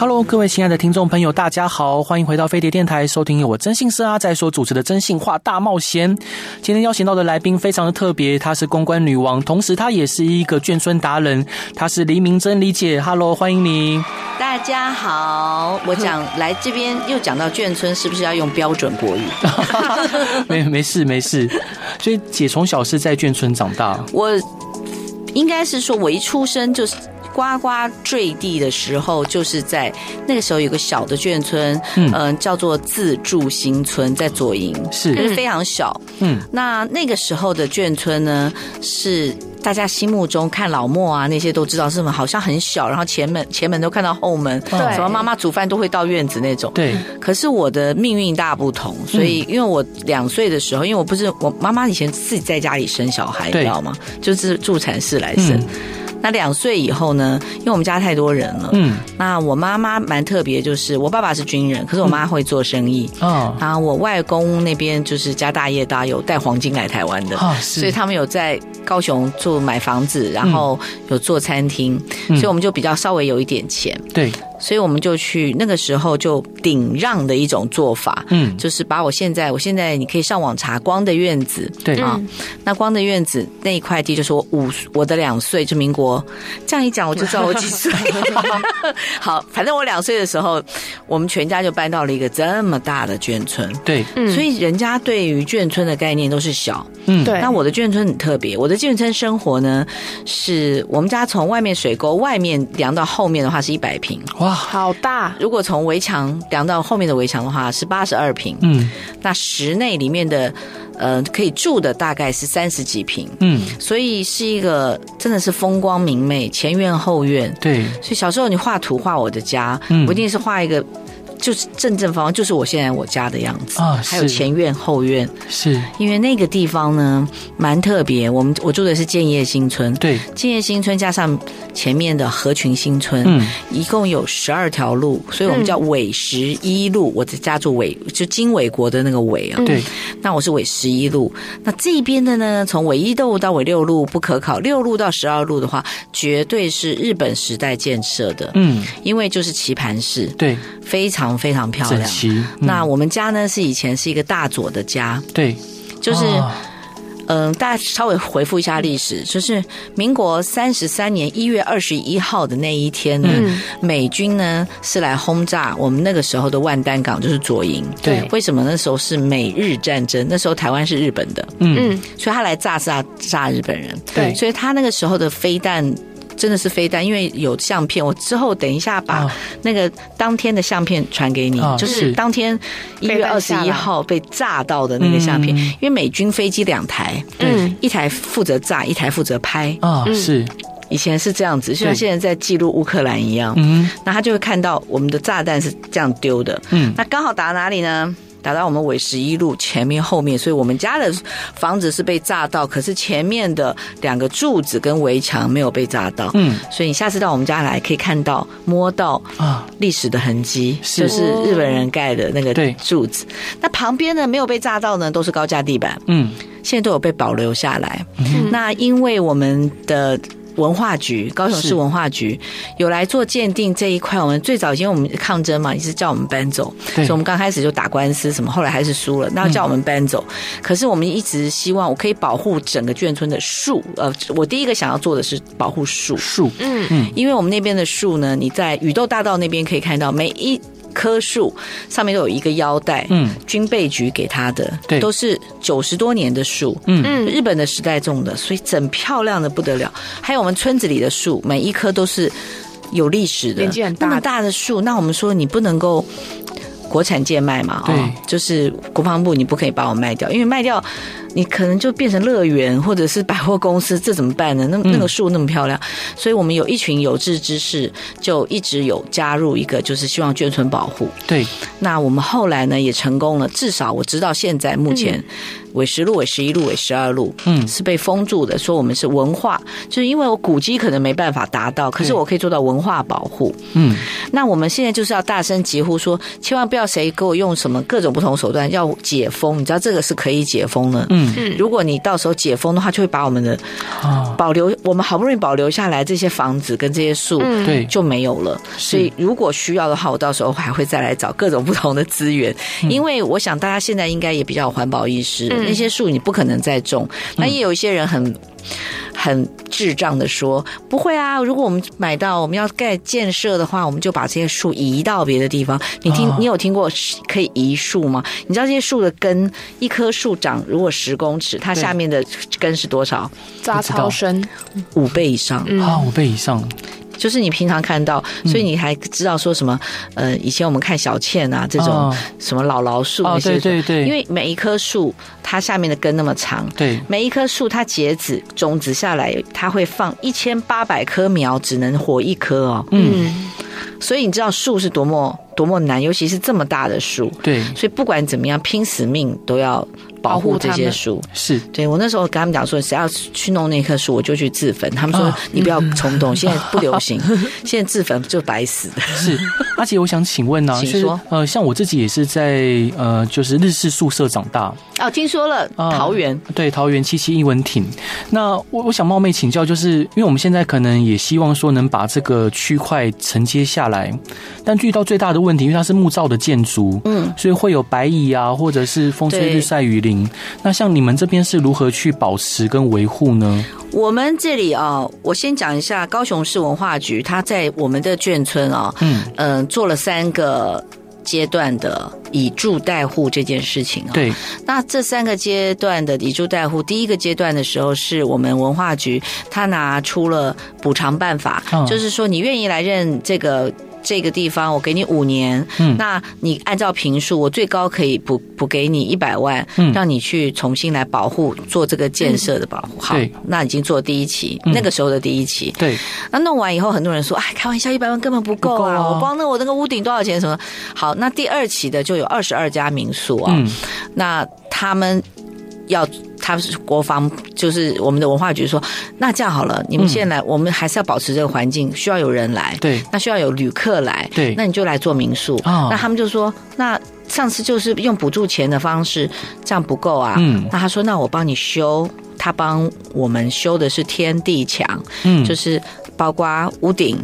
Hello，各位亲爱的听众朋友，大家好，欢迎回到飞碟电台，收听由我征信社阿仔所主持的《真性话大冒险》。今天邀请到的来宾非常的特别，她是公关女王，同时她也是一个眷村达人，她是黎明珍理姐。Hello，欢迎你。大家好，我讲来这边又讲到眷村，是不是要用标准国语？没没事没事，所以姐从小是在眷村长大。我应该是说，我一出生就是。呱呱坠地的时候，就是在那个时候有个小的眷村，嗯、呃，叫做自助新村，在左营，是，可是非常小，嗯，那那个时候的眷村呢，是大家心目中看老莫啊那些都知道是什么，好像很小，然后前门前门都看到后门，对，什么妈妈煮饭都会到院子那种，对。可是我的命运大不同，所以因为我两岁的时候，因为我不是我妈妈以前自己在家里生小孩，你知道吗？就是助产士来生。嗯那两岁以后呢？因为我们家太多人了，嗯，那我妈妈蛮特别，就是我爸爸是军人，可是我妈会做生意，哦，然后我外公那边就是家大业大，有带黄金来台湾的，哦，是，所以他们有在高雄住买房子，然后有做餐厅，嗯，所以我们就比较稍微有一点钱，对。所以我们就去那个时候就顶让的一种做法，嗯，就是把我现在我现在你可以上网查光的院子，对。啊，嗯，那光的院子那一块地就是我五我的两岁，就民国这样一讲我就知道我几岁。好，反正我两岁的时候，我们全家就搬到了一个这么大的眷村，对，所以人家对于眷村的概念都是小，嗯，对。那我的眷村很特别，我的眷村生活呢，是我们家从外面水沟外面量到后面的话是一百平，哇。好大！如果从围墙量到后面的围墙的话，是八十二平。嗯，那室内里面的呃可以住的大概是三十几平。嗯，所以是一个真的是风光明媚，前院后院。对，所以小时候你画图画我的家，嗯，我一定是画一个。就是正正方方，就是我现在我家的样子啊，还有前院后院，是因为那个地方呢蛮特别。我们我住的是建业新村，对，建业新村加上前面的合群新村，嗯，一共有十二条路，所以我们叫纬十一路。我的家住纬，就经纬国的那个纬啊，对。那我是纬十一路，那这边的呢，从纬一路到纬六路不可考，六路到十二路的话，绝对是日本时代建设的，嗯，因为就是棋盘式，对，非常。非常漂亮。嗯、那我们家呢，是以前是一个大佐的家，对，就是嗯、呃，大家稍微回复一下历史，就是民国三十三年一月二十一号的那一天呢，嗯、美军呢是来轰炸我们那个时候的万丹港，就是左营。对，为什么那时候是美日战争？那时候台湾是日本的，嗯，所以他来炸炸炸日本人。对，所以他那个时候的飞弹。真的是飞弹，因为有相片，我之后等一下把那个当天的相片传给你，就是当天一月二十一号被炸到的那个相片。因为美军飞机两台，嗯，一台负责炸，一台负责拍。啊，是以前是这样子，就像现在在记录乌克兰一样。嗯，那他就会看到我们的炸弹是这样丢的。嗯，那刚好打哪里呢？打到我们纬十一路前面后面，所以我们家的房子是被炸到，可是前面的两个柱子跟围墙没有被炸到。嗯，所以你下次到我们家来，可以看到摸到啊历史的痕迹，就是日本人盖的那个柱子。那旁边呢没有被炸到呢，都是高架地板。嗯，现在都有被保留下来。那因为我们的。文化局，高雄市文化局有来做鉴定这一块。我们最早因为我们抗争嘛，也是叫我们搬走，所以我们刚开始就打官司什么，后来还是输了，那叫我们搬走。可是我们一直希望我可以保护整个眷村的树。呃，我第一个想要做的是保护树，树，嗯嗯，因为我们那边的树呢，你在宇宙大道那边可以看到每一。棵树上面都有一个腰带，嗯，军备局给他的，对，都是九十多年的树，嗯。嗯，日本的时代种的，所以整漂亮的不得了。还有我们村子里的树，每一棵都是有历史的，年纪很大，那么大的树，那我们说你不能够国产贱卖嘛，对，就是国防部你不可以把我卖掉，因为卖掉。你可能就变成乐园或者是百货公司，这怎么办呢？那那个树那么漂亮，嗯、所以我们有一群有志之士，就一直有加入一个，就是希望眷村保护。对，那我们后来呢也成功了，至少我知道现在目前纬十路、纬十一路、纬十二路，嗯，是被封住的。说我们是文化，就是因为我古迹可能没办法达到，可是我可以做到文化保护。嗯，那我们现在就是要大声疾呼说，千万不要谁给我用什么各种不同手段要解封。你知道这个是可以解封的。嗯嗯，如果你到时候解封的话，就会把我们的保留，我们好不容易保留下来这些房子跟这些树，对，就没有了。所以如果需要的话，我到时候还会再来找各种不同的资源，因为我想大家现在应该也比较有环保意识。那些树你不可能再种，那也有一些人很很智障的说，不会啊，如果我们买到我们要盖建设的话，我们就把这些树移到别的地方。你听，你有听过可以移树吗？你知道这些树的根，一棵树长如果十公尺，它下面的根是多少？扎超深五倍以上啊，五倍以上。就是你平常看到，所以你还知道说什么？呃，以前我们看小倩啊，这种什么老老树那些，对对对，因为每一棵树它下面的根那么长，对，每一棵树它结子种子下来，它会放一千八百棵苗，只能活一棵哦。嗯，所以你知道树是多么多么难，尤其是这么大的树。对，所以不管怎么样，拼死命都要。保护这些树是对，我那时候跟他们讲说，谁要去弄那棵树，我就去自焚。他们说你不要冲动，现在不流行，现在自焚就白死的。是，阿杰，我想请问呢，请说，呃，像我自己也是在呃，就是日式宿舍长大。哦，听说了，桃园对，桃园七七英文挺。那我我想冒昧请教，就是因为我们现在可能也希望说能把这个区块承接下来，但遇到最大的问题，因为它是木造的建筑，嗯，所以会有白蚁啊，或者是风吹日晒雨淋。那像你们这边是如何去保持跟维护呢？我们这里啊，我先讲一下高雄市文化局，他在我们的眷村啊，嗯嗯、呃，做了三个阶段的以住代护这件事情啊。对，那这三个阶段的以住代护，第一个阶段的时候，是我们文化局他拿出了补偿办法，嗯、就是说你愿意来认这个。这个地方我给你五年，嗯，那你按照平数，我最高可以补补给你一百万，嗯，让你去重新来保护做这个建设的保护。好，那已经做第一期，那个时候的第一期，对。那弄完以后，很多人说，哎，开玩笑，一百万根本不够啊！我光那我那个屋顶多少钱？什么？好，那第二期的就有二十二家民宿啊，那他们要。他是国防，就是我们的文化局说，那这样好了，你们现在来，我们还是要保持这个环境，需要有人来，对，那需要有旅客来，对，那你就来做民宿。那他们就说，那上次就是用补助钱的方式，这样不够啊。嗯，那他说，那我帮你修，他帮我们修的是天地墙，嗯，就是包括屋顶。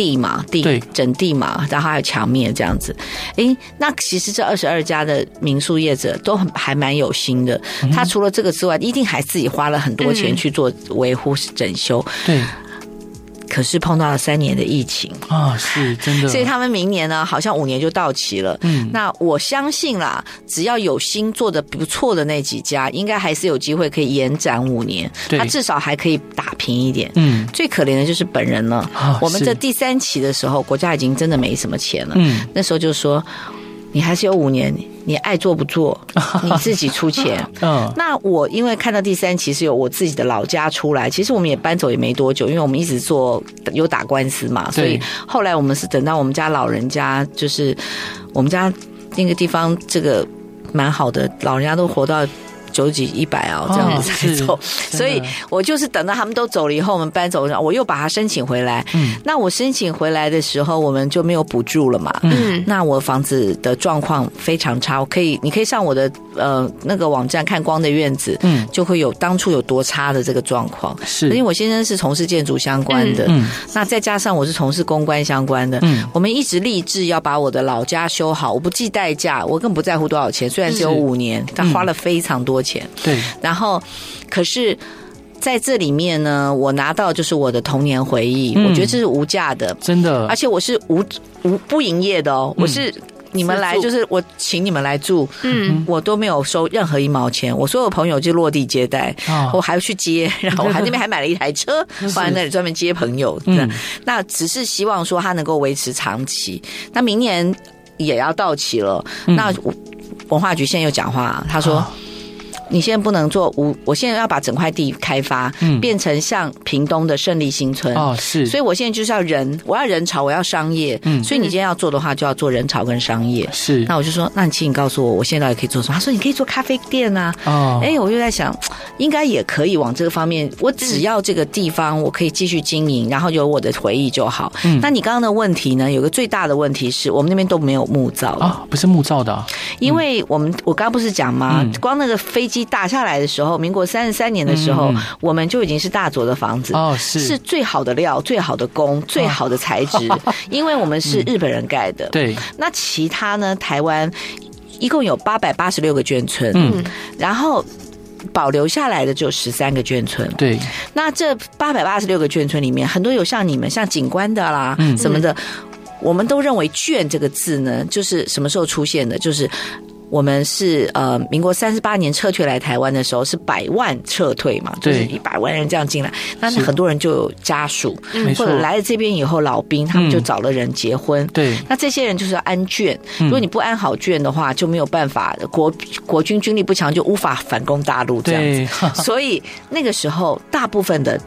地嘛，地整地嘛，然后还有墙面这样子。诶，那其实这二十二家的民宿业者都很还蛮有心的。他除了这个之外，一定还自己花了很多钱去做维护整修。对。可是碰到了三年的疫情啊，是真的，所以他们明年呢，好像五年就到期了。嗯，那我相信啦，只要有心做的不错的那几家，应该还是有机会可以延展五年。对，他至少还可以打平一点。嗯，最可怜的就是本人了。我们这第三期的时候，国家已经真的没什么钱了。嗯，那时候就说。你还是有五年，你爱做不做，你自己出钱。嗯，那我因为看到第三期是有我自己的老家出来，其实我们也搬走也没多久，因为我们一直做有打官司嘛，所以后来我们是等到我们家老人家，就是我们家那个地方这个蛮好的，老人家都活到。九几一百啊，这样子才走，所以我就是等到他们都走了以后，我们搬走，然后我又把它申请回来。嗯，那我申请回来的时候，我们就没有补助了嘛。嗯，那我房子的状况非常差，我可以，你可以上我的呃那个网站看光的院子，嗯，就会有当初有多差的这个状况。是，因为我先生是从事建筑相关的，嗯，那再加上我是从事公关相关的，嗯，我们一直立志要把我的老家修好，我不计代价，我更不在乎多少钱，虽然只有五年，但花了非常多钱。钱。对，然后可是在这里面呢，我拿到就是我的童年回忆，嗯、我觉得这是无价的，真的，而且我是无无不营业的哦，嗯、我是你们来就是我请你们来住，嗯，我都没有收任何一毛钱，我所有朋友就落地接待，哦、我还要去接，然后我还那边还买了一台车 放在那里专门接朋友，嗯，那只是希望说它能够维持长期，那明年也要到期了，嗯、那文化局现在又讲话，他说。哦你现在不能做无，我现在要把整块地开发，嗯，变成像屏东的胜利新村。哦，是，所以我现在就是要人，我要人潮，我要商业，嗯，所以你今天要做的话，就要做人潮跟商业，是。那我就说，那你请你告诉我，我现在到底可以做什么？他说你可以做咖啡店啊，哦，哎，我就在想，应该也可以往这个方面，我只要这个地方我可以继续经营，然后有我的回忆就好。嗯，那你刚刚的问题呢？有个最大的问题是我们那边都没有木造啊，不是木造的，因为我们我刚刚不是讲吗？光那个飞机打下来的时候，民国三十三年的时候，我们就已经是大佐的房子哦，是是最好的料、最好的工、最好的材质，因为我们是日本人盖的。对，那其他呢？台湾一共有八百八十六个眷村，嗯，然后保留下来的就十三个眷村。对，那这八百八十六个眷村里面，很多有像你们像景观的啦，嗯，什么的，我们都认为“眷”这个字呢，就是什么时候出现的？就是。我们是呃，民国三十八年撤退来台湾的时候是百万撤退嘛，就是一百万人这样进来，那很多人就有家属，或者来了这边以后老兵，他们就找了人结婚，对，那这些人就是要安眷，如果你不安好眷的话，就没有办法，国国军军力不强，就无法反攻大陆这样子，所以那个时候大部分的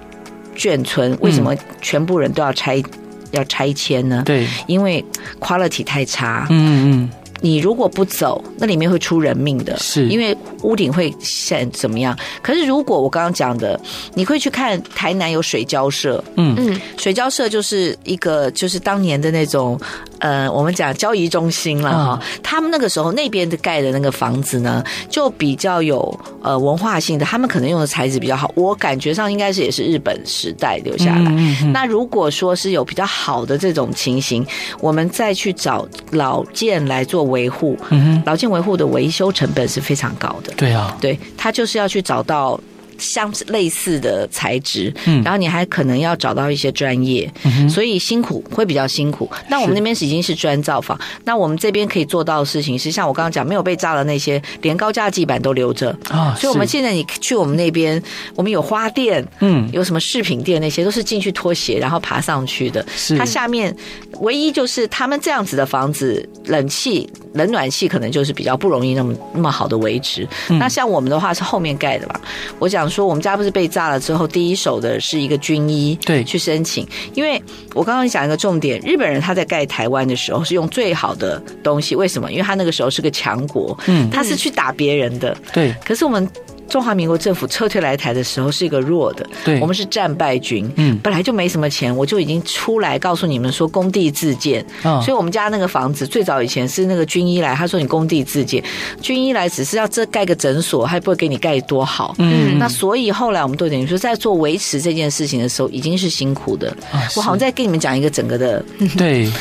眷村为什么全部人都要拆要拆迁呢？对，因为 quality 太差，嗯嗯。你如果不走，那里面会出人命的，是因为屋顶会现怎么样？可是如果我刚刚讲的，你可以去看台南有水交社，嗯嗯，水交社就是一个就是当年的那种，呃，我们讲交易中心了哈。嗯、他们那个时候那边的盖的那个房子呢，就比较有呃文化性的，他们可能用的材质比较好，我感觉上应该是也是日本时代留下来。嗯嗯、那如果说是有比较好的这种情形，我们再去找老建来做。维护，嗯老建维护的维修成本是非常高的。对啊，对，他就是要去找到。相类似的材质，嗯，然后你还可能要找到一些专业，嗯，所以辛苦会比较辛苦。那我们那边是已经是砖造房，那我们这边可以做到的事情是，像我刚刚讲，没有被炸的那些，连高架地板都留着啊。所以我们现在你去我们那边，我们有花店，嗯，有什么饰品店，那些都是进去脱鞋然后爬上去的。是，它下面唯一就是他们这样子的房子，冷气、冷暖气可能就是比较不容易那么那么好的维持。嗯、那像我们的话是后面盖的嘛，我想。说我们家不是被炸了之后，第一手的是一个军医对去申请，因为我刚刚讲一个重点，日本人他在盖台湾的时候是用最好的东西，为什么？因为他那个时候是个强国，嗯，他是去打别人的，对。可是我们。中华民国政府撤退来台的时候是一个弱的，对，我们是战败军，嗯，本来就没什么钱，我就已经出来告诉你们说工地自建，哦，所以我们家那个房子最早以前是那个军医来，他说你工地自建，军医来只是要这盖个诊所，还不会给你盖多好，嗯，那所以后来我们都等于说在做维持这件事情的时候已经是辛苦的，啊，我好像在跟你们讲一个整个的，对。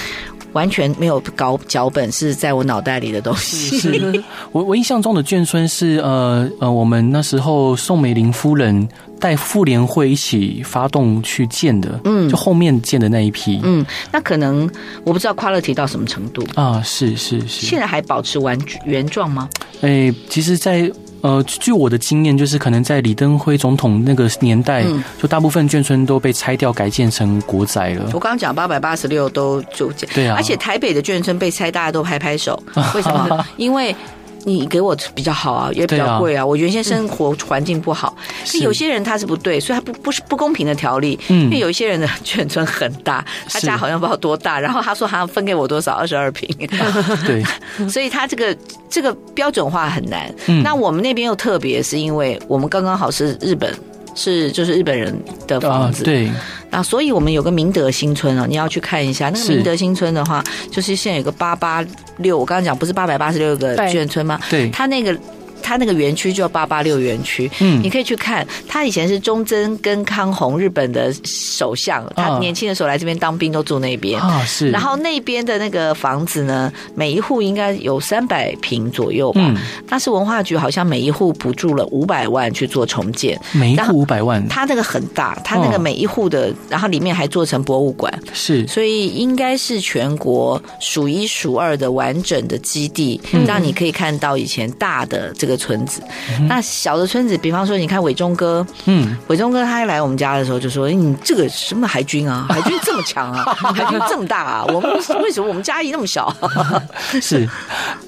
完全没有搞脚本，是在我脑袋里的东西。是我我印象中的眷村是呃呃，我们那时候宋美龄夫人带妇联会一起发动去建的，嗯，就后面建的那一批，嗯，那可能我不知道 quality 到什么程度啊，是是是，现在还保持完原状吗？哎、欸，其实，在。呃，据我的经验，就是可能在李登辉总统那个年代，嗯、就大部分眷村都被拆掉，改建成国宅了。我刚刚讲八百八十六都就建，对啊，而且台北的眷村被拆，大家都拍拍手，为什么？因为。你给我比较好啊，也比较贵啊。我原先生活环境不好，是有些人他是不对，所以他不不是不公平的条例。嗯，因为有一些人的眷村很大，他家好像不知道多大，然后他说他要分给我多少，二十二平。对，所以他这个这个标准化很难。嗯那我们那边又特别，是因为我们刚刚好是日本。是，就是日本人的房子。对，那所以我们有个明德新村哦，你要去看一下。那个明德新村的话，就是现在有个八八六，我刚刚讲不是八百八十六个眷村吗？对，他那个。他那个园区叫八八六园区，嗯，你可以去看。他以前是忠贞跟康弘日本的首相，他年轻的时候来这边当兵，都住那边啊。是。然后那边的那个房子呢，每一户应该有三百平左右吧。嗯。但是文化局好像每一户补助了五百万去做重建，每一户五百万。他那个很大，他那个每一户的，然后里面还做成博物馆，是。所以应该是全国数一数二的完整的基地，让你可以看到以前大的这个。村子，那小的村子，比方说，你看伟忠哥，嗯，伟忠哥他一来我们家的时候就说：“你这个什么海军啊？海军这么强啊？海军这么大啊？我们为什么我们嘉义那么小？” 是，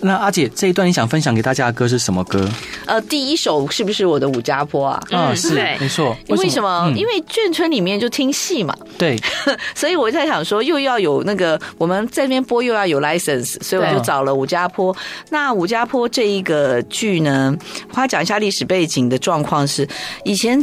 那阿姐这一段你想分享给大家的歌是什么歌？呃，第一首是不是我的武家坡啊？啊，是，没错。为什么？因为眷村里面就听戏嘛。对。所以我在想说，又要有那个我们在那边播，又要有 license，所以我就找了武家坡。那武家坡这一个剧呢，嗯，花讲一下历史背景的状况是，以前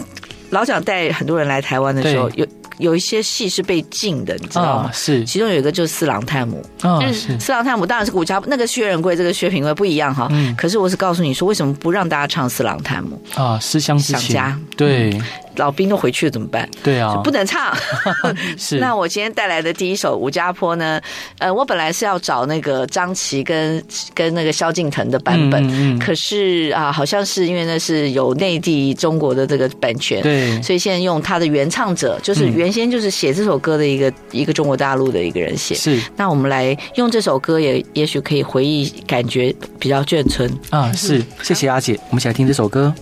老蒋带很多人来台湾的时候有。有一些戏是被禁的，你知道吗？哦、是，其中有一个就是四郎探母。啊、哦，是四郎探母，当然是武家那个薛仁贵，这个薛平贵不一样哈。嗯。可是我是告诉你说，为什么不让大家唱四郎探母啊？思乡。想家。对。嗯老兵都回去了怎么办？对啊，不能唱。是。那我今天带来的第一首《武家坡》呢？呃，我本来是要找那个张琪跟跟那个萧敬腾的版本，嗯嗯、可是啊，好像是因为那是有内地中国的这个版权，对，所以现在用他的原唱者，就是原先就是写这首歌的一个、嗯、一个中国大陆的一个人写。是。那我们来用这首歌也，也也许可以回忆，感觉比较眷村啊。是，谢谢阿姐，我们一起来听这首歌。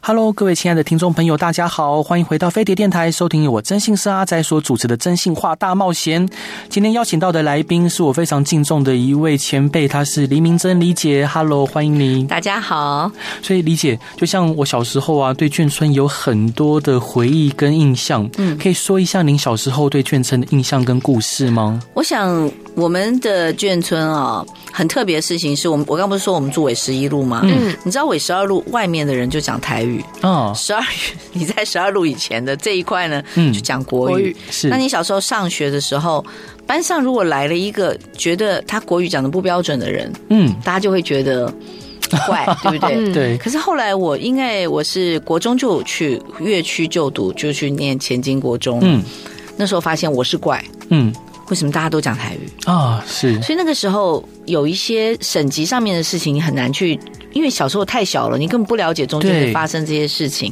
Hello，各位亲爱的听众朋友，大家好，欢迎回到飞碟电台，收听由我真姓是阿仔所主持的《征信话大冒险》。今天邀请到的来宾是我非常敬重的一位前辈，他是黎明珍李姐。Hello，欢迎你。大家好。所以李姐，就像我小时候啊，对眷村有很多的回忆跟印象。嗯，可以说一下您小时候对眷村的印象跟故事吗？我想我们的眷村啊。很特别的事情是我们，我刚不是说我们住纬十一路吗？嗯，你知道纬十二路外面的人就讲台语哦。十二，你在十二路以前的这一块呢，嗯，就讲国语。是。那你小时候上学的时候，班上如果来了一个觉得他国语讲的不标准的人，嗯，大家就会觉得怪，对不对？对。可是后来我因为我是国中就去乐区就读，就去念前金国中，嗯，那时候发现我是怪，嗯。为什么大家都讲台语啊、哦？是，所以那个时候有一些省级上面的事情，你很难去，因为小时候太小了，你根本不了解中间会发生这些事情。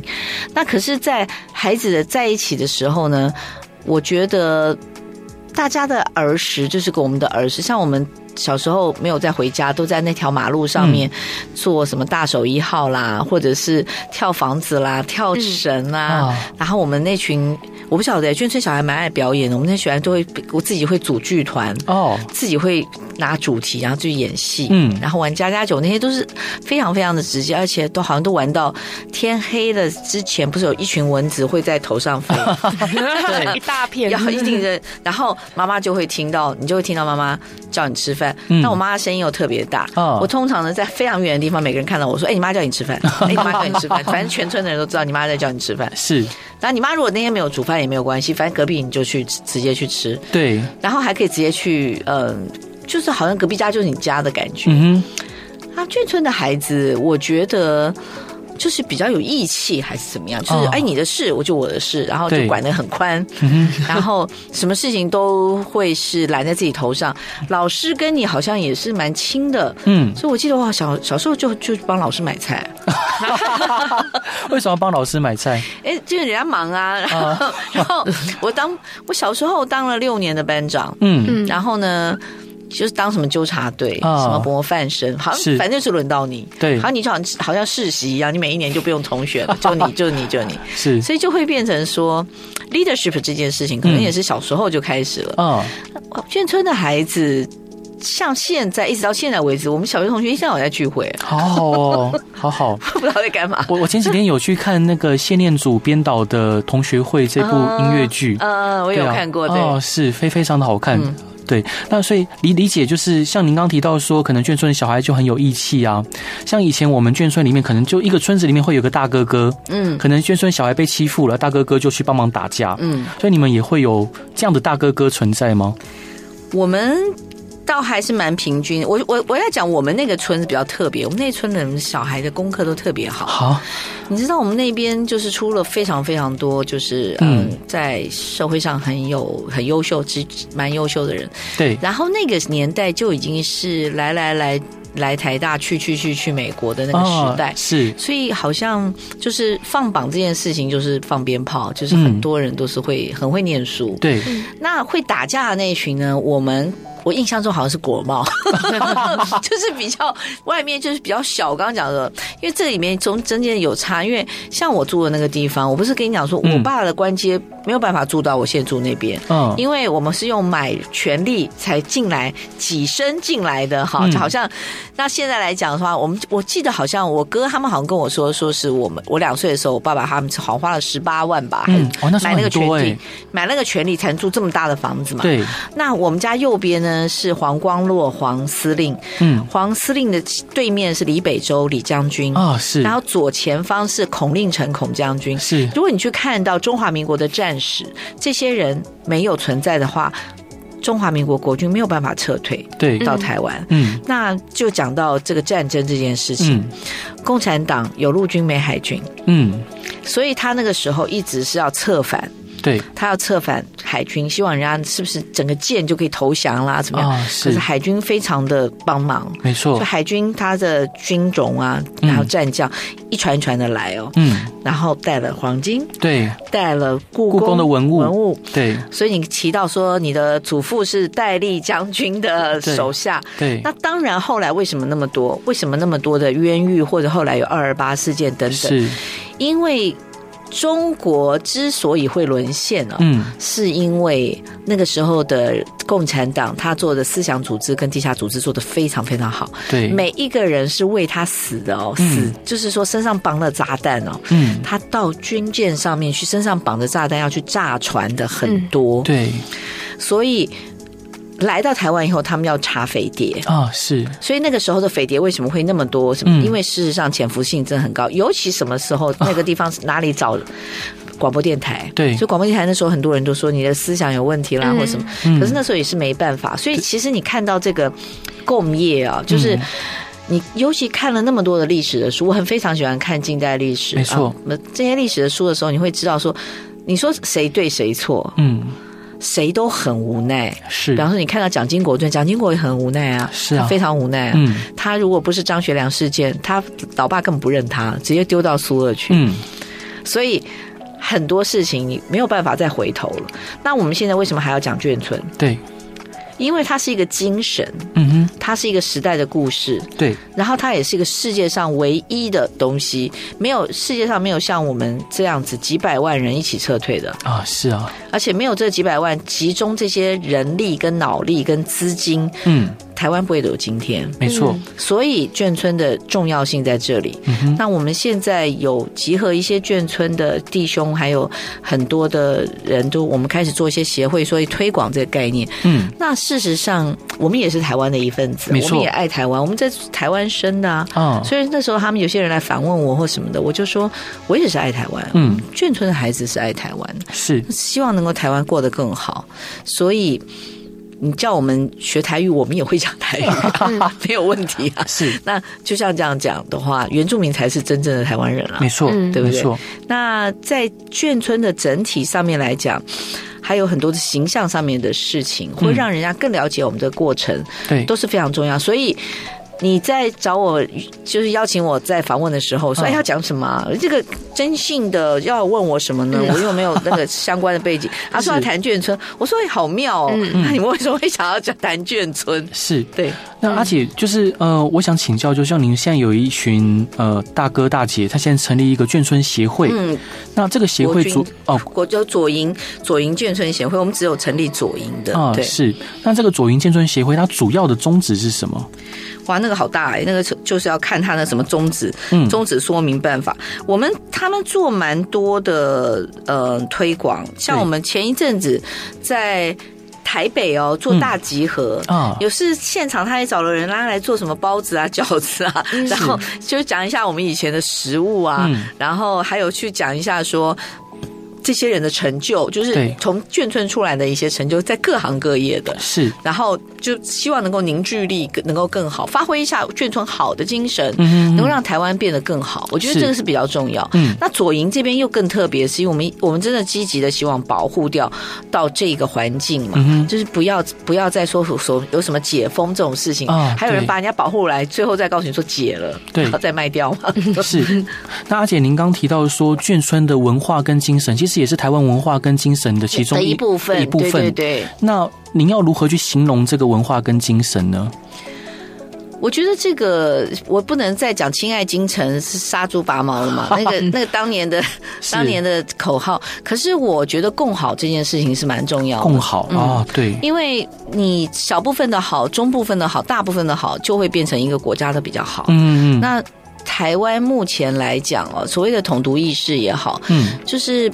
那可是，在孩子的在一起的时候呢，我觉得大家的儿时就是跟我们的儿时，像我们小时候没有再回家，都在那条马路上面做什么大手一号啦，或者是跳房子啦、跳绳啦、嗯，然后我们那群。我不晓得，眷村小孩蛮爱表演的。我们那小孩都会，我自己会组剧团哦，自己会拿主题，然后去演戏，嗯，然后玩家家酒，那些都是非常非常的直接，而且都好像都玩到天黑了之前，不是有一群蚊子会在头上飞，对，一大片，然后一定的，然后妈妈就会听到，你就会听到妈妈叫你吃饭。那、嗯、我妈的声音又特别大，哦，我通常呢在非常远的地方，每个人看到我说：“哎、欸，你妈叫你吃饭，哎、欸，你妈叫你吃饭。”反正全村的人都知道你妈在叫你吃饭。是，然后你妈如果那天没有煮饭。也没有关系，反正隔壁你就去直接去吃，对，然后还可以直接去，嗯、呃，就是好像隔壁家就是你家的感觉。嗯哼，啊，眷村的孩子，我觉得。就是比较有义气还是怎么样？就是哎，你的事我就我的事，然后就管得很宽，然后什么事情都会是揽在自己头上。老师跟你好像也是蛮亲的，嗯，所以我记得我小小时候就就帮老师买菜。为什么要帮老师买菜？哎，就是人家忙啊。然后，然后我当 我小时候当了六年的班长，嗯，然后呢。就是当什么纠察队，哦、什么模范生，好像反正是轮到你，对，好像你就好像好像世袭一样，你每一年就不用重选了，就你就你就你，是，所以就会变成说，leadership 这件事情可能也是小时候就开始了。嗯，眷村的孩子，像现在一直到现在为止，我们小学同学一直有在聚会，好好哦，好好，不知道在干嘛。我我前几天有去看那个谢念祖编导的同学会这部音乐剧，嗯嗯，我有看过，对，哦，是非非常的好看。嗯对，那所以理理解就是像您刚提到说，可能眷村的小孩就很有义气啊。像以前我们眷村里面，可能就一个村子里面会有个大哥哥，嗯，可能眷村小孩被欺负了，大哥哥就去帮忙打架，嗯，所以你们也会有这样的大哥哥存在吗？我们。倒还是蛮平均。我我我要讲，我们那个村子比较特别。我们那村的人小孩的功课都特别好。好，你知道我们那边就是出了非常非常多，就是嗯，在社会上很有很优秀、之蛮优秀的人。对。然后那个年代就已经是来来来来台大，去去去去美国的那个时代。是。所以好像就是放榜这件事情，就是放鞭炮，就是很多人都是会很会念书。对。那会打架的那一群呢，我们。我印象中好像是国贸，就是比较外面就是比较小。我刚刚讲的，因为这里面中中间有差，因为像我住的那个地方，我不是跟你讲说，我爸的官阶没有办法住到我现在住那边，嗯，因为我们是用买权利才进来，挤身进来的，哈，就好像那现在来讲的话，我们我记得好像我哥他们好像跟我说，说是我们我两岁的时候，我爸爸他们好像花了十八万吧，嗯，哦，那买那个权利，买那个权利才能住这么大的房子嘛，对，那我们家右边呢？是黄光洛黄司令，嗯，黄司令的对面是李北洲李将军。啊，是，然后左前方是孔令成孔将军，是。如果你去看到中华民国的战史，这些人没有存在的话，中华民国国军没有办法撤退，对，到台湾，嗯，那就讲到这个战争这件事情，嗯，共产党有陆军没海军，嗯，所以他那个时候一直是要策反。对，他要策反海军，希望人家是不是整个舰就可以投降啦？怎么样？哦、是，可是海军非常的帮忙，没错。就海军他的军种啊，然后战将、嗯、一船一船的来哦，嗯，然后带了黄金，对，带了故宫的文物，文物，对。所以你提到说你的祖父是戴笠将军的手下，对。对那当然，后来为什么那么多？为什么那么多的冤狱？或者后来有二二八事件等等？是，因为。中国之所以会沦陷呢，嗯，是因为那个时候的共产党他做的思想组织跟地下组织做的非常非常好，对，每一个人是为他死的哦，死就是说身上绑了炸弹哦，嗯，他到军舰上面去，身上绑着炸弹要去炸船的很多，对，所以。来到台湾以后，他们要查匪谍啊、哦，是，所以那个时候的匪谍为什么会那么多？什么？嗯、因为事实上潜伏性真的很高，尤其什么时候那个地方哪里找广播电台？对，所以广播电台那时候很多人都说你的思想有问题啦，嗯、或什么。可是那时候也是没办法，所以其实你看到这个共业啊，就是你尤其看了那么多的历史的书，我很非常喜欢看近代历史，没错。那、啊、这些历史的书的时候，你会知道说，你说谁对谁错？嗯。谁都很无奈，是。比方说，你看到蒋经国对蒋经国也很无奈啊，是啊，非常无奈啊。嗯，他如果不是张学良事件，他老爸根本不认他，直接丢到苏俄去。嗯，所以很多事情你没有办法再回头了。那我们现在为什么还要讲眷村？对。因为它是一个精神，嗯哼，它是一个时代的故事，对，然后它也是一个世界上唯一的东西，没有世界上没有像我们这样子几百万人一起撤退的。啊，是啊，而且没有这几百万集中这些人力跟脑力跟资金，嗯。台湾不会有今天，没错。所以眷村的重要性在这里。嗯、那我们现在有集合一些眷村的弟兄，还有很多的人都，我们开始做一些协会，所以推广这个概念。嗯，那事实上，我们也是台湾的一份子，我们也爱台湾，我们在台湾生的啊。哦，所以那时候他们有些人来反问我或什么的，我就说，我也是爱台湾。嗯，眷村的孩子是爱台湾，是希望能够台湾过得更好，所以。你叫我们学台语，我们也会讲台语，没有问题啊。是，那就像这样讲的话，原住民才是真正的台湾人啊。没错，对不对？没错。那在眷村的整体上面来讲，还有很多的形象上面的事情，会让人家更了解我们的过程，对，都是非常重要。所以。你在找我，就是邀请我在访问的时候，说哎要讲什么、啊？这个征信的要问我什么呢？我又没有那个 相关的背景。他说要谈眷村，我说哎好妙哦。嗯、那 你们为什么会想要讲谈眷村？是对。那阿姐就是呃，我想请教，就像您现在有一群呃大哥大姐，他现在成立一个眷村协会。嗯。那这个协会主哦，国叫左营左营眷村协会，我们只有成立左营的啊。是。那这个左营眷村协会，它主要的宗旨是什么？哇，那个好大哎、欸，那个就是要看他的什么宗旨，宗旨说明办法。嗯、我们他们做蛮多的呃推广，像我们前一阵子在台北哦做大集合，啊、嗯，有是现场他也找了人拉来做什么包子啊、饺子啊，然后就讲一下我们以前的食物啊，嗯、然后还有去讲一下说。这些人的成就，就是从眷村出来的一些成就，在各行各业的，是，然后就希望能够凝聚力能够更好，发挥一下眷村好的精神，嗯，能够让台湾变得更好。我觉得这个是比较重要。嗯，那左营这边又更特别，是因为我们我们真的积极的希望保护掉到这个环境嘛，嗯，就是不要不要再说说有什么解封这种事情，哦，还有人把人家保护来，最后再告诉你说解了，对，然后再卖掉嘛。是。那阿姐，您刚提到说眷村的文化跟精神，其实。也是台湾文化跟精神的其中一部分。一部分，对对对。那您要如何去形容这个文化跟精神呢？我觉得这个我不能再讲“亲爱京城”是杀猪拔毛了嘛？那个那个当年的当年的口号。可是我觉得共好这件事情是蛮重要的。共好啊，对，因为你小部分的好，中部分的好，大部分的好，就会变成一个国家的比较好。嗯嗯。那台湾目前来讲哦，所谓的统独意识也好，嗯，就是。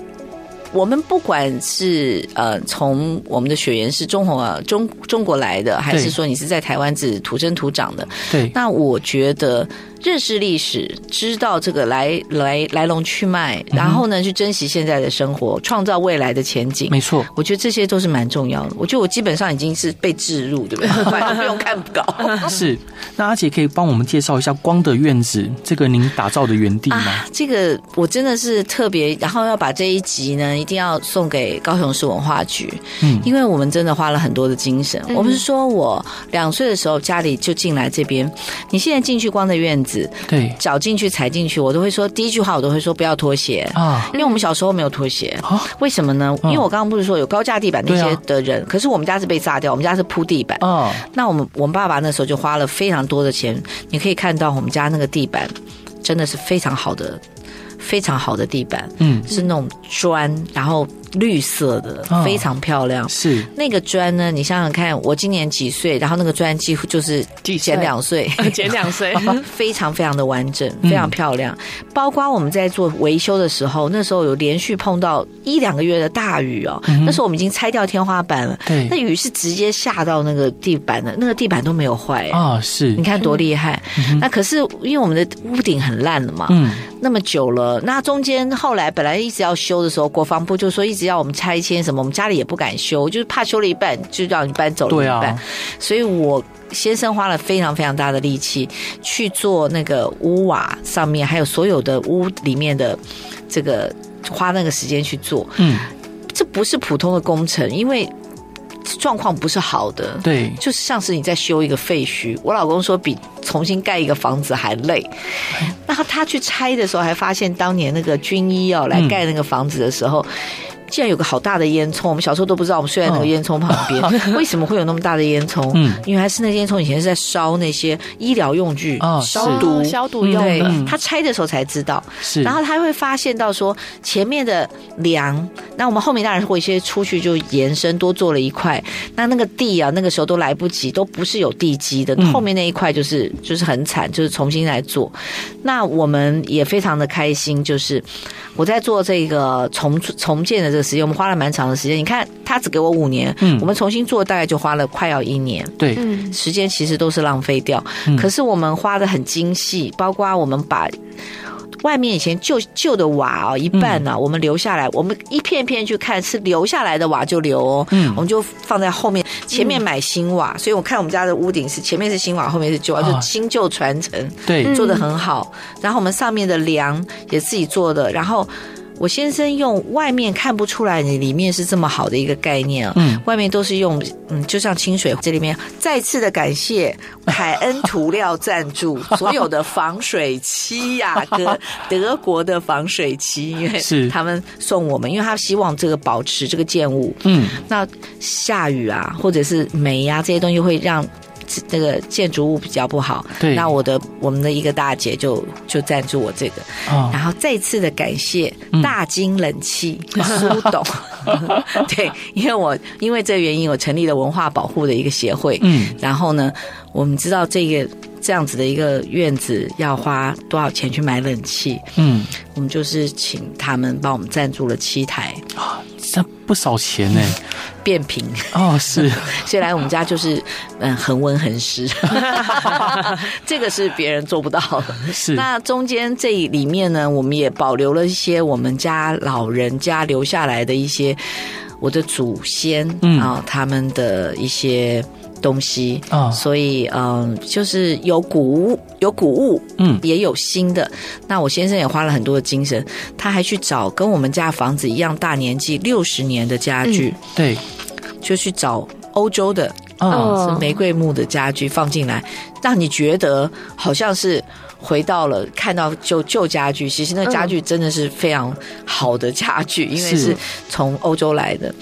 我们不管是呃，从我们的血缘是中华啊，中中国来的，还是说你是在台湾自土生土长的，对，那我觉得。认识历史，知道这个来来来龙去脉，然后呢，去珍惜现在的生活，创造未来的前景。没错，我觉得这些都是蛮重要的。我觉得我基本上已经是被置入，对不对？反正不用看稿。是，那阿姐可以帮我们介绍一下光的院子，这个您打造的园地吗？啊，这个我真的是特别，然后要把这一集呢，一定要送给高雄市文化局。嗯，因为我们真的花了很多的精神。嗯，我不是说我两岁的时候家里就进来这边，你现在进去光的院子。对，脚进去踩进去，我都会说第一句话，我都会说不要拖鞋啊，因为我们小时候没有拖鞋啊。为什么呢？因为我刚刚不是说有高架地板那些的人，可是我们家是被炸掉，我们家是铺地板啊。那我们我们爸爸那时候就花了非常多的钱，你可以看到我们家那个地板真的是非常好的，非常好的地板，嗯，是那种砖，然后。绿色的非常漂亮，是那个砖呢？你想想看，我今年几岁？然后那个砖几乎就是减两岁，减两岁，非常非常的完整，非常漂亮。包括我们在做维修的时候，那时候有连续碰到一两个月的大雨哦。那时候我们已经拆掉天花板了，对，那雨是直接下到那个地板的，那个地板都没有坏啊。是，你看多厉害。那可是因为我们的屋顶很烂了嘛，嗯，那么久了，那中间后来本来一直要修的时候，国防部就说一直。要我们拆迁什么？我们家里也不敢修，就是怕修了一半就让你搬走了一半。啊、所以我先生花了非常非常大的力气去做那个屋瓦上面，还有所有的屋里面的这个花那个时间去做。嗯，这不是普通的工程，因为状况不是好的。对，就是像是你在修一个废墟。我老公说比重新盖一个房子还累。然后他去拆的时候，还发现当年那个军医哦来盖那个房子的时候。嗯竟然有个好大的烟囱，我们小时候都不知道，我们睡在那个烟囱旁边，哦、为什么会有那么大的烟囱？嗯，因为还是那烟囱以前是在烧那些医疗用具，哦、消毒。消毒用的。对，他拆的时候才知道，是，然后他会发现到说前面的梁，那我们后面当然会一些出去就延伸多做了一块，那那个地啊，那个时候都来不及，都不是有地基的，后面那一块就是就是很惨，就是重新来做。那我们也非常的开心，就是我在做这个重重建的这个时间，我们花了蛮长的时间。你看，他只给我五年，嗯，我们重新做大概就花了快要一年。对，时间其实都是浪费掉。可是我们花的很精细，包括我们把。外面以前旧旧的瓦哦，一半呢、啊，我们留下来，嗯、我们一片片去看，是留下来的瓦就留哦，嗯，我们就放在后面，前面买新瓦，嗯、所以我看我们家的屋顶是前面是新瓦，后面是旧瓦，就新旧传承，对，做的很好。然后我们上面的梁也自己做的，然后。我先生用外面看不出来，你里面是这么好的一个概念啊！嗯，外面都是用嗯，就像清水这里面，再次的感谢凯恩涂料赞助所有的防水漆呀、啊，跟 德国的防水漆，因为是他们送我们，因为他希望这个保持这个建物，嗯，那下雨啊，或者是霉呀、啊、这些东西会让。这个建筑物比较不好，对，那我的我们的一个大姐就就赞助我这个，哦、然后再次的感谢大金冷气苏、嗯、董，对，因为我因为这个原因，我成立了文化保护的一个协会，嗯，然后呢，我们知道这个这样子的一个院子要花多少钱去买冷气，嗯，我们就是请他们帮我们赞助了七台，啊，这不少钱呢。变频。哦，是，所以来我们家就是嗯，恒温恒湿，这个是别人做不到的。是，那中间这里面呢，我们也保留了一些我们家老人家留下来的一些我的祖先啊、嗯。哦，他们的一些东西。啊，哦、所以嗯，就是有古物，有古物，嗯，也有新的。那我先生也花了很多的精神，他还去找跟我们家房子一样大年纪六十年的家具，嗯、对。就去找欧洲的，嗯，是玫瑰木的家具放进来，让你觉得好像是回到了看到旧旧家具，其实那家具真的是非常好的家具，因为是。从欧洲来的。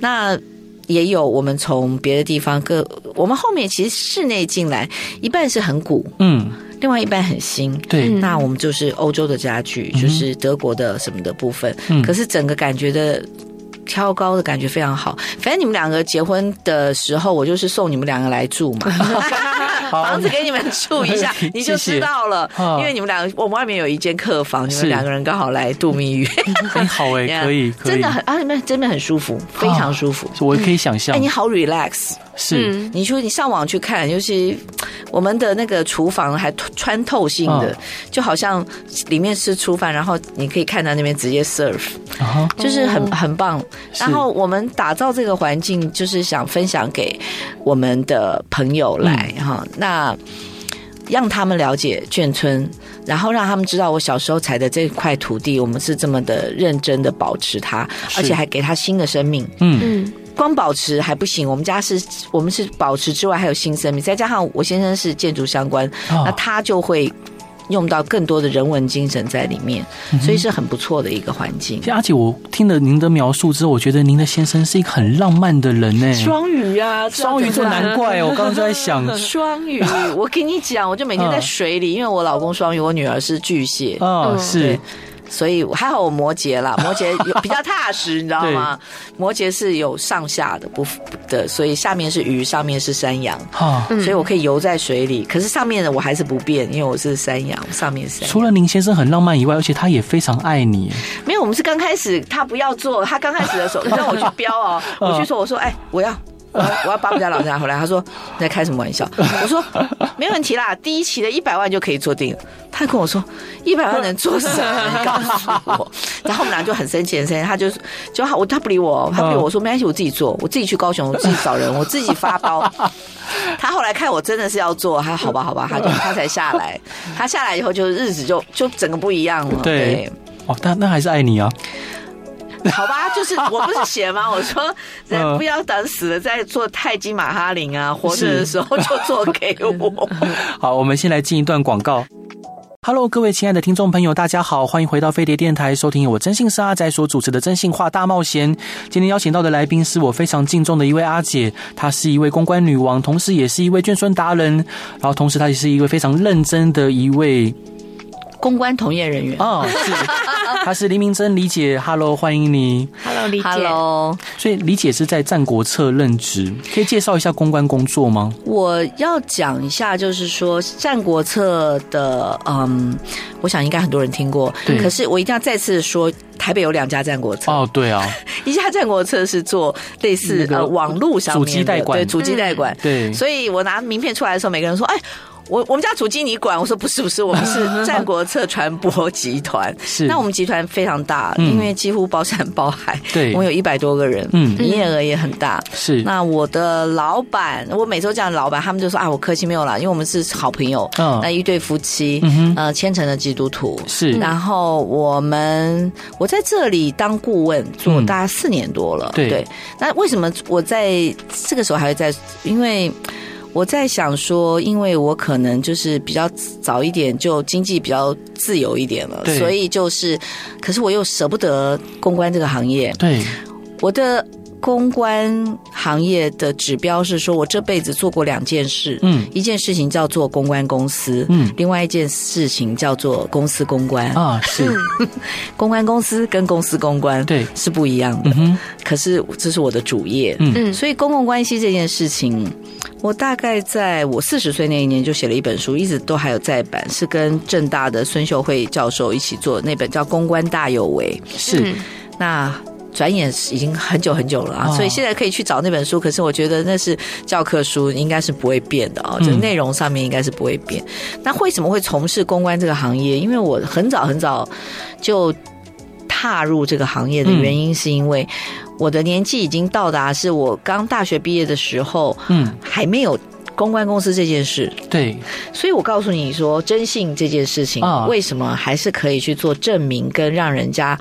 那也有我们从别的地方各，我们后面其实室内进来一半是很古，嗯，另外一半很新。对，那我们就是欧洲的家具，就是德国的什么的部分。嗯，可是整个感觉的。挑高的感觉非常好，反正你们两个结婚的时候，我就是送你们两个来住嘛，房子给你们住一下，你就知道了。因为你们两个，我们外面有一间客房，你们两个人刚好来度蜜月，很 好哎，可以，真的很啊，你们真的很舒服，非常舒服，我可以想象。哎，你好，relax。是，你说你上网去看，就是我们的那个厨房还穿透性的，就好像里面是厨房，然后你可以看到那边直接 serve，就是很很棒。然后我们打造这个环境，就是想分享给我们的朋友来哈，那让他们了解眷村，然后让他们知道我小时候采的这块土地，我们是这么的认真的保持它，而且还给它新的生命。嗯。光保持还不行，我们家是，我们是保持之外还有新生命，再加上我先生是建筑相关，哦、那他就会用到更多的人文精神在里面，所以是很不错的一个环境。阿姐，我听了您的描述之后，我觉得您的先生是一个很浪漫的人呢。双鱼啊，双鱼座难怪哦，我刚刚就在想 双鱼。我跟你讲，我就每天在水里，嗯、因为我老公双鱼，我女儿是巨蟹，哦，是。所以还好我摩羯啦，摩羯有比较踏实，你知道吗？摩羯是有上下的不的，所以下面是鱼，上面是山羊，哈所以我可以游在水里。可是上面的我还是不变，因为我是山羊，上面是山羊。除了林先生很浪漫以外，而且他也非常爱你。没有，我们是刚开始他不要做，他刚开始的时候 让我去标哦，我去说，我说哎，我要。我要我要搬我家老人家回来，他说你在开什么玩笑？我说没问题啦，第一期的一百万就可以做定了。他跟我说一百万能做什么？你告诉我。然后我们俩就很生气，很生气。他就就我他不理我，他不理我，我说没关系，我自己做，我自己去高雄，我自己找人，我自己发包。他后来看我真的是要做，他好吧好吧，他就他才下来。他下来以后就日子就就整个不一样了。对，对哦，那那还是爱你啊。好吧，就是我不是写吗？我说 人不要等死了再做泰姬玛哈林啊，活着的时候就做给我。好，我们先来进一段广告。Hello，各位亲爱的听众朋友，大家好，欢迎回到飞碟电台，收听由我征信社阿仔所主持的《征信话大冒险》。今天邀请到的来宾是我非常敬重的一位阿姐，她是一位公关女王，同时也是一位眷村达人，然后同时她也是一位非常认真的一位。公关从业人员。哦，是，她是黎明真李姐，Hello，欢迎你，Hello，李姐，Hello，所以李姐是在战国策任职，可以介绍一下公关工作吗？我要讲一下，就是说战国策的，嗯，我想应该很多人听过，对。可是我一定要再次说，台北有两家战国策。哦，对啊，一家战国策是做类似呃网络上面的主机代管，对，主机代管，对，所以我拿名片出来的时候，每个人说，哎。我我们家主机你管？我说不是不是，我们是 战国策传播集团。是，那我们集团非常大，因为几乎包山包海。对，我们有一百多个人，嗯，营业额也很大。是，那我的老板，我每周这样的老板，他们就说啊，我客气没有啦，因为我们是好朋友。嗯，那一对夫妻，呃，虔诚的基督徒。是，然后我们我在这里当顾问做大概四年多了。对，那为什么我在这个时候还会在？因为。我在想说，因为我可能就是比较早一点就经济比较自由一点了，所以就是，可是我又舍不得公关这个行业。对，我的公关行业的指标是说，我这辈子做过两件事，嗯，一件事情叫做公关公司，嗯，另外一件事情叫做公司公关。啊，是。公关公司跟公司公关对。是不一样的，嗯，可是这是我的主业，嗯，所以公共关系这件事情。我大概在我四十岁那一年就写了一本书，一直都还有在版，是跟正大的孙秀慧教授一起做的那本叫《公关大有为》。是，那转眼已经很久很久了啊，所以现在可以去找那本书。可是我觉得那是教科书，应该是不会变的啊，就内容上面应该是不会变。那为什么会从事公关这个行业？因为我很早很早就踏入这个行业的原因，是因为。我的年纪已经到达，是我刚大学毕业的时候，嗯，还没有公关公司这件事，对，所以我告诉你说，征信这件事情，为什么还是可以去做证明跟让人家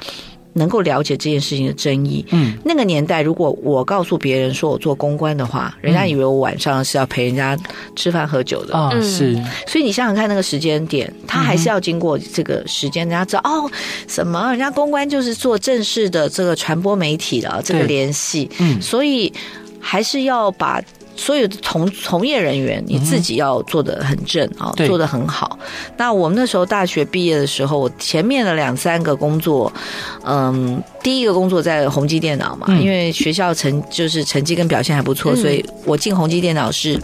能够了解这件事情的争议。嗯，那个年代，如果我告诉别人说我做公关的话，人家以为我晚上是要陪人家吃饭喝酒的啊、嗯。是，所以你想想看，那个时间点，他还是要经过这个时间，人家知道哦，什么？人家公关就是做正式的这个传播媒体的这个联系。嗯，所以还是要把。所有的从从业人员，你自己要做的很正啊，做的很好。那我们那时候大学毕业的时候，我前面的两三个工作，嗯，第一个工作在宏基电脑嘛，因为学校成就是成绩跟表现还不错，所以我进宏基电脑是。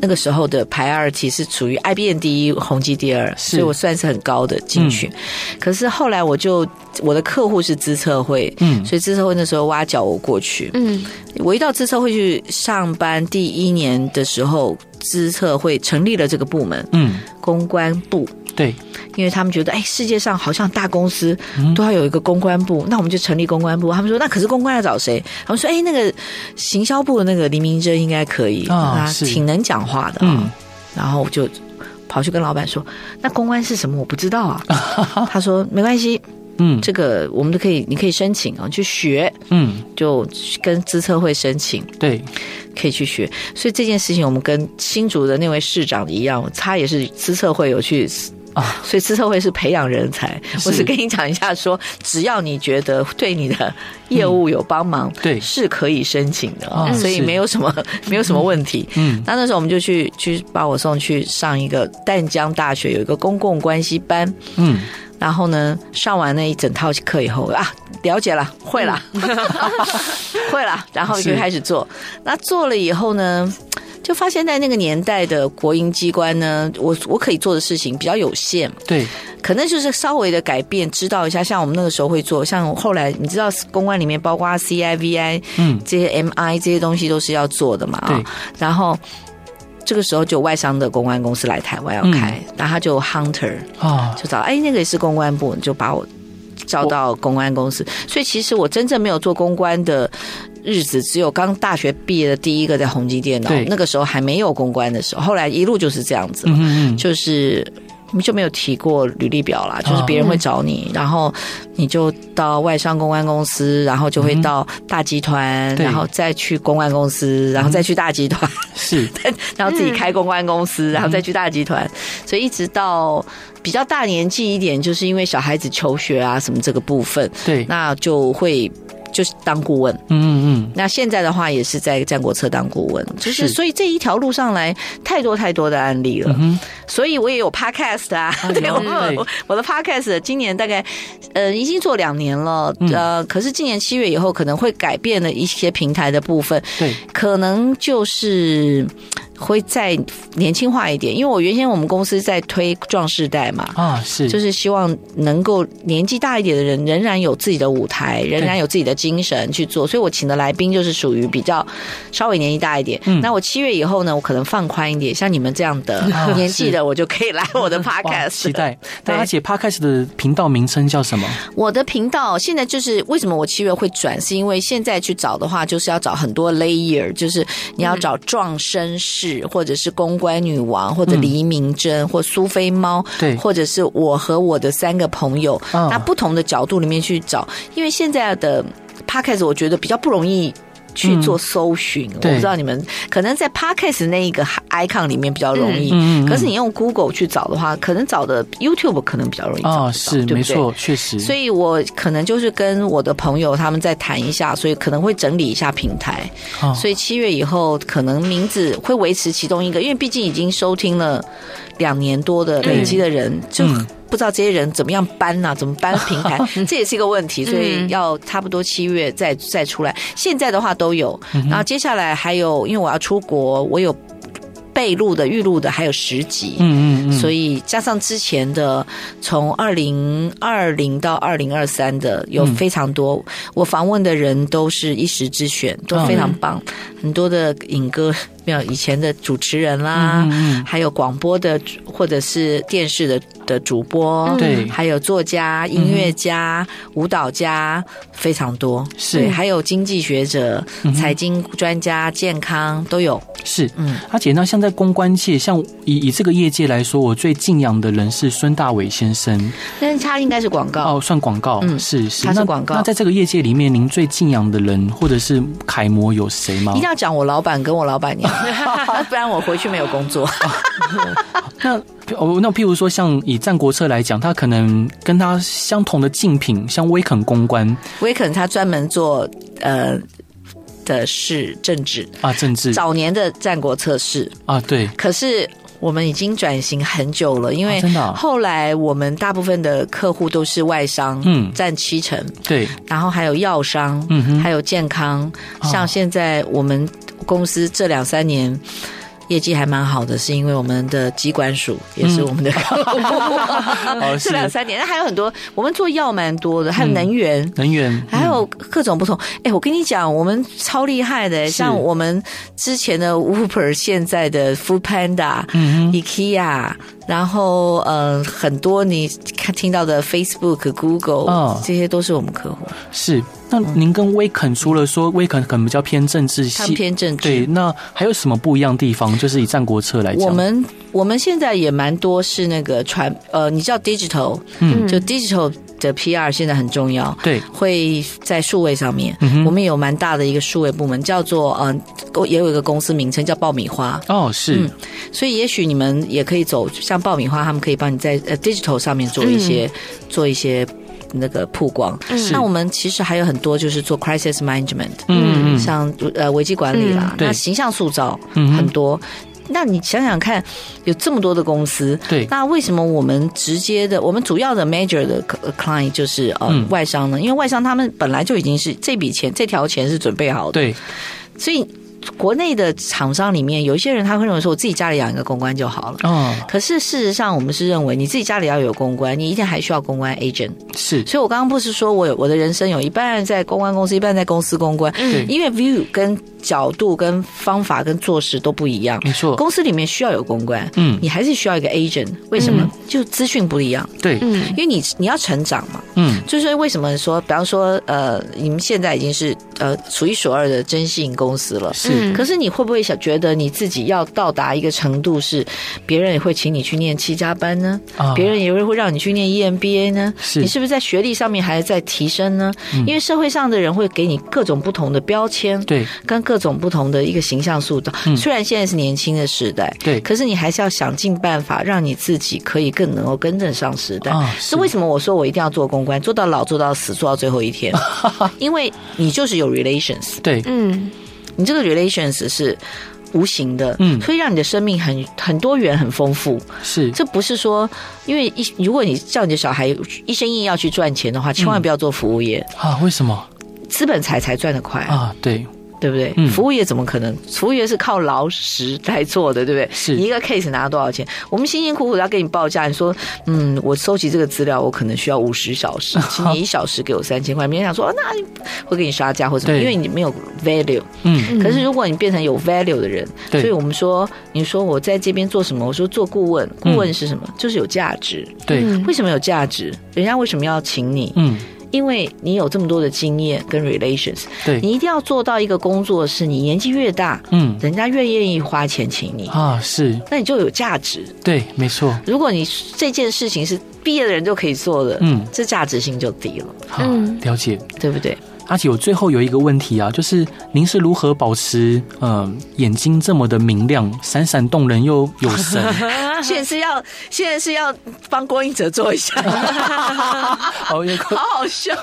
那个时候的排二其实处于 IBM 第一，宏基第二，所以我算是很高的进去。嗯、可是后来我就我的客户是资策会，嗯，所以资策会那时候挖角我过去，嗯，我一到资策会去上班第一年的时候，资策会成立了这个部门，嗯，公关部。对，因为他们觉得，哎，世界上好像大公司都要有一个公关部，嗯、那我们就成立公关部。他们说，那可是公关要找谁？他们说，哎，那个行销部的那个黎明珍应该可以，啊、哦，挺能讲话的啊。嗯、然后我就跑去跟老板说，那公关是什么？我不知道啊。他说没关系，嗯，这个我们都可以，你可以申请啊，去学，嗯，就跟资策会申请，对，可以去学。所以这件事情，我们跟新竹的那位市长一样，他也是资策会有去。啊，所以资策会是培养人才。我是跟你讲一下说，说只要你觉得对你的业务有帮忙，对，是可以申请的啊。所以没有什么 没有什么问题。嗯，那那时候我们就去去把我送去上一个淡江大学有一个公共关系班。嗯，然后呢，上完那一整套课以后啊，了解了，会了，会了，然后就开始做。那做了以后呢？就发现，在那个年代的国营机关呢，我我可以做的事情比较有限。对，可能就是稍微的改变，知道一下。像我们那个时候会做，像后来你知道，公关里面包括 CIVI，嗯，这些 MI 这些东西都是要做的嘛。对。然后这个时候就外商的公关公司来台湾要开，嗯、然后他就 Hunter 啊，就找哎那个也是公关部，就把我招到公关公司。所以其实我真正没有做公关的。日子只有刚大学毕业的第一个在宏基电脑，那个时候还没有公关的时候，后来一路就是这样子，嗯嗯，就是就没有提过履历表啦，就是别人会找你，然后你就到外商公关公司，然后就会到大集团，然后再去公关公司，然后再去大集团，是，然后自己开公关公司，然后再去大集团，所以一直到比较大年纪一点，就是因为小孩子求学啊什么这个部分，对，那就会。就是当顾问，嗯嗯嗯。那现在的话也是在战国策当顾问，就是所以这一条路上来太多太多的案例了。嗯、所以我也有 podcast 啊，啊对，我我的 podcast 今年大概呃已经做两年了，呃，可是今年七月以后可能会改变了一些平台的部分，对，可能就是。会再年轻化一点，因为我原先我们公司在推壮世代嘛，啊是，就是希望能够年纪大一点的人仍然有自己的舞台，仍然有自己的精神去做，所以我请的来宾就是属于比较稍微年纪大一点。嗯，那我七月以后呢，我可能放宽一点，像你们这样的年纪的，我就可以来我的 podcast。期待。大家姐 podcast 的频道名称叫什么？我的频道现在就是为什么我七月会转，是因为现在去找的话，就是要找很多 layer，就是你要找壮绅士。或者是公关女王，或者黎明珍，嗯、或苏菲猫，对，或者是我和我的三个朋友，哦、那不同的角度里面去找，因为现在的 Podcast 我觉得比较不容易。去做搜寻，嗯、我不知道你们可能在 Podcast 那一个 icon 里面比较容易，可是你用 Google 去找的话，可能找的 YouTube 可能比较容易找到。哦，是，对不对？没错，确实。所以我可能就是跟我的朋友他们再谈一下，所以可能会整理一下平台。哦、所以七月以后可能名字会维持其中一个，因为毕竟已经收听了两年多的累积的人，嗯、就。嗯不知道这些人怎么样搬呢、啊？怎么搬平台？这也是一个问题，所以要差不多七月再再出来。现在的话都有，然后接下来还有，因为我要出国，我有备录的、预录的，还有十集。嗯嗯，所以加上之前的，从二零二零到二零二三的，有非常多。我访问的人都是一时之选，都非常棒，很多的影歌。没有以前的主持人啦，嗯嗯还有广播的或者是电视的的主播，对，还有作家、音乐家、嗯、舞蹈家非常多，是，还有经济学者、财经专家、健康都有。是，嗯，而且，那像在公关界，像以以这个业界来说，我最敬仰的人是孙大伟先生。但是他应该是广告。哦，算广告，嗯，是是，他是广告。那，那在这个业界里面，您最敬仰的人或者是楷模有谁吗？一定要讲我老板跟我老板娘，不然我回去没有工作。那哦，那譬如说，像以《战国策》来讲，他可能跟他相同的竞品，像威肯公关，威肯他专门做呃。的是政治啊，政治早年的战国测试啊，对。可是我们已经转型很久了，因为真的后来我们大部分的客户都是外商，嗯，占七成，对。然后还有药商，嗯哼，还有健康，像现在我们公司这两三年。业绩还蛮好的，是因为我们的疾管署也是我们的客户。嗯、这两三年，那还有很多，我们做药蛮多的，还有能源，嗯、能源，还有各种不同。哎、嗯，我跟你讲，我们超厉害的，像我们之前的 Uber，现在的 Food Panda，嗯，IKEA。然后，呃，很多你看听到的 Facebook、Google，哦，这些都是我们客户。是，那您跟威肯除了说威肯可能比较偏政治系，偏政治，对，那还有什么不一样地方？就是以《战国策》来讲，我们我们现在也蛮多是那个传，呃，你知道 Digital，嗯，就 Digital。的 PR 现在很重要，对，会在数位上面，嗯、我们有蛮大的一个数位部门，叫做嗯、呃，也有一个公司名称叫爆米花。哦，是、嗯，所以也许你们也可以走像爆米花，他们可以帮你在呃 digital 上面做一些、嗯、做一些那个曝光。那我们其实还有很多就是做 crisis management，嗯，像呃危机管理啦，嗯、那形象塑造很多。嗯那你想想看，有这么多的公司，对，那为什么我们直接的，我们主要的 major 的 client 就是呃、嗯、外商呢？因为外商他们本来就已经是这笔钱，这条钱是准备好的，对，所以。国内的厂商里面有一些人，他会认为说，我自己家里养一个公关就好了。哦。可是事实上，我们是认为你自己家里要有公关，你一定还需要公关 agent。是。所以我刚刚不是说我有我的人生有一半在公关公司，一半在公司公关。嗯。因为 view 跟角度跟方法跟做事都不一样。没错。公司里面需要有公关。嗯。你还是需要一个 agent。为什么？嗯、就资讯不一样。对。嗯。因为你你要成长嘛。嗯。就是为什么说，比方说，呃，你们现在已经是呃数一数二的征信公司了。是。可是你会不会？想觉得你自己要到达一个程度，是别人也会请你去念七加班呢？啊，别人也会会让你去念 EMBA 呢？是，你是不是在学历上面还在提升呢？因为社会上的人会给你各种不同的标签，对，跟各种不同的一个形象塑造。虽然现在是年轻的时代，对，可是你还是要想尽办法让你自己可以更能够跟得上时代。是为什么我说我一定要做公关，做到老，做到死，做到最后一天？因为你就是有 relations，对，嗯。你这个 relations 是无形的，嗯，所以让你的生命很很多元、很丰富。是，这不是说，因为一如果你叫你的小孩一生一意要去赚钱的话，千万不要做服务业、嗯、啊！为什么？资本财才赚得快啊！对。对不对？服务业怎么可能？服务业是靠劳时来做的，对不对？是。你一个 case 拿多少钱？我们辛辛苦苦要给你报价，你说，嗯，我收集这个资料，我可能需要五十小时，请你一小时给我三千块。别人想说，那会给你杀价或者什么？因为你没有 value。嗯。可是如果你变成有 value 的人，所以我们说，你说我在这边做什么？我说做顾问，顾问是什么？就是有价值。对。为什么有价值？人家为什么要请你？嗯。因为你有这么多的经验跟 relations，对，你一定要做到一个工作，是你年纪越大，嗯，人家越愿意花钱请你。啊，是，那你就有价值，对，没错。如果你这件事情是毕业的人就可以做的，嗯，这价值性就低了，嗯，了解，对不对？阿姐，我最后有一个问题啊，就是您是如何保持呃眼睛这么的明亮、闪闪动人又有神？现在是要现在是要帮郭英哲做一下，好 好好笑。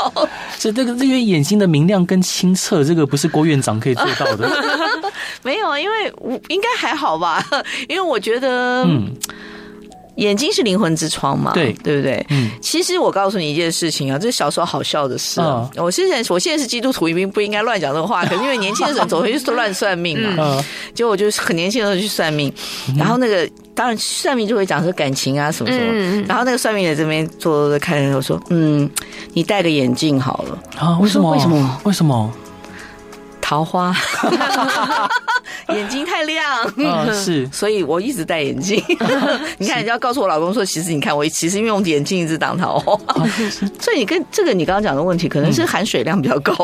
是这个因为眼睛的明亮跟清澈，这个不是郭院长可以做到的。没有啊，因为我应该还好吧，因为我觉得嗯。眼睛是灵魂之窗嘛？对，对不对？嗯，其实我告诉你一件事情啊，这是小时候好笑的事。啊。我现在我现在是基督徒，一定不应该乱讲这个话。可是因为年轻的时候总会去乱算命嘛。嗯。结果我就很年轻的时候去算命，然后那个当然算命就会讲说感情啊什么什么。嗯。然后那个算命的这边坐着看人，我说：“嗯，你戴个眼镜好了。”啊？为什么？为什么？为什么？桃花，眼睛太亮，嗯，是，所以我一直戴眼镜。你看，你就要告诉我老公说，其实你看我其实用眼镜一直挡桃花。所以你跟这个你刚刚讲的问题，可能是含水量比较高。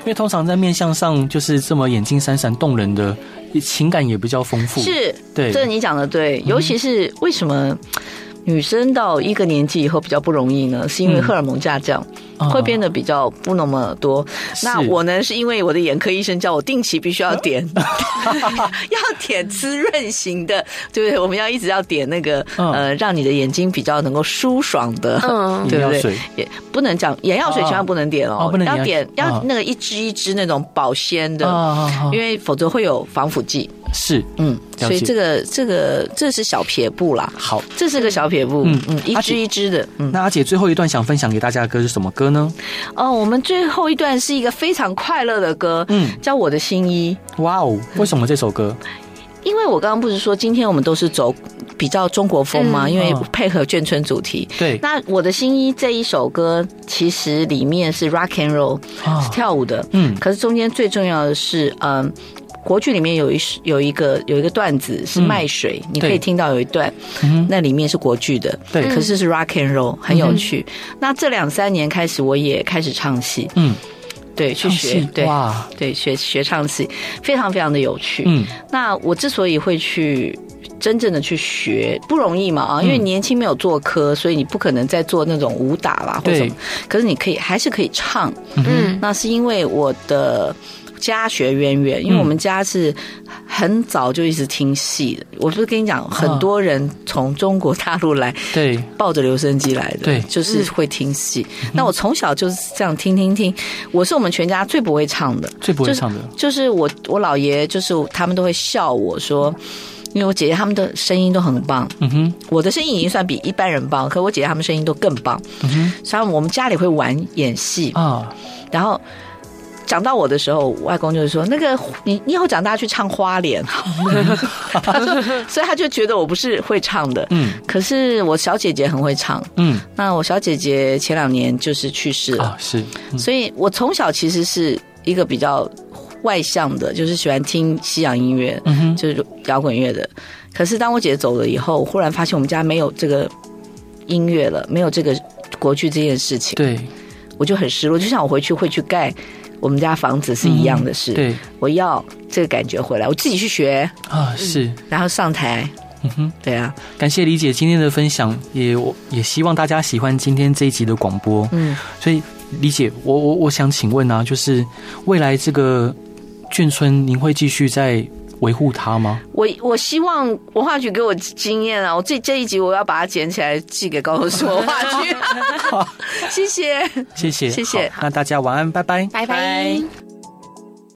因为通常在面相上就是这么眼睛闪闪动人的，情感也比较丰富。是，对，这你讲的对，尤其是为什么？女生到一个年纪以后比较不容易呢，是因为荷尔蒙下降，嗯、会变得比较不那么多。那我呢，是因为我的眼科医生叫我定期必须要点，要点滋润型的，对不对？我们要一直要点那个、嗯、呃，让你的眼睛比较能够舒爽的，嗯，对不对？也不能讲眼药水，千万不能点哦，要点要那个一支一支那种保鲜的，因为否则会有防腐剂。是，嗯，所以这个这个这是小撇步啦。好，这是个小撇步，嗯嗯，一支一支的。嗯，那阿姐最后一段想分享给大家的歌是什么歌呢？哦，我们最后一段是一个非常快乐的歌，嗯，叫我的新衣。哇哦，为什么这首歌？因为我刚刚不是说今天我们都是走比较中国风吗？因为配合眷村主题。对。那我的新衣这一首歌其实里面是 rock and roll，是跳舞的。嗯。可是中间最重要的是，嗯。国剧里面有一有一个有一个段子是卖水，嗯、你可以听到有一段，那里面是国剧的，对，可是是 rock and roll，很有趣。嗯、那这两三年开始，我也开始唱戏，嗯，对，去学，对，哇，对，学学唱戏，非常非常的有趣。嗯，那我之所以会去真正的去学，不容易嘛啊，因为年轻没有做科，所以你不可能再做那种武打啦或者什么，可是你可以还是可以唱，嗯，那是因为我的。家学渊源，因为我们家是很早就一直听戏的。我不是跟你讲，很多人从中国大陆来，对，抱着留声机来的，对，就是会听戏。那我从小就是这样听听听。我是我们全家最不会唱的，最不会唱的，就是我我姥爷，就是他们都会笑我说，因为我姐姐他们的声音都很棒。嗯哼，我的声音已经算比一般人棒，可我姐姐他们声音都更棒。嗯哼，所以我们家里会玩演戏啊，然后。讲到我的时候，外公就是说：“那个你，你以后长大去唱花脸。”他说，所以他就觉得我不是会唱的。嗯，可是我小姐姐很会唱。嗯，那我小姐姐前两年就是去世了。是，所以我从小其实是一个比较外向的，就是喜欢听西洋音乐，就是摇滚乐的。可是当我姐姐走了以后，忽然发现我们家没有这个音乐了，没有这个国剧这件事情。对，我就很失落，就像我回去会去盖。我们家房子是一样的事，对，我要这个感觉回来，我自己去学。啊，是，然后上台，嗯哼，对啊，感谢李姐今天的分享，也我也希望大家喜欢今天这一集的广播，嗯，所以李姐，我我我想请问啊，就是未来这个眷村，您会继续在维护它吗？我我希望文化局给我经验啊！我这这一集我要把它捡起来寄给高雄市文化局。好，谢谢，谢谢，谢谢。那大家晚安，拜拜，拜拜。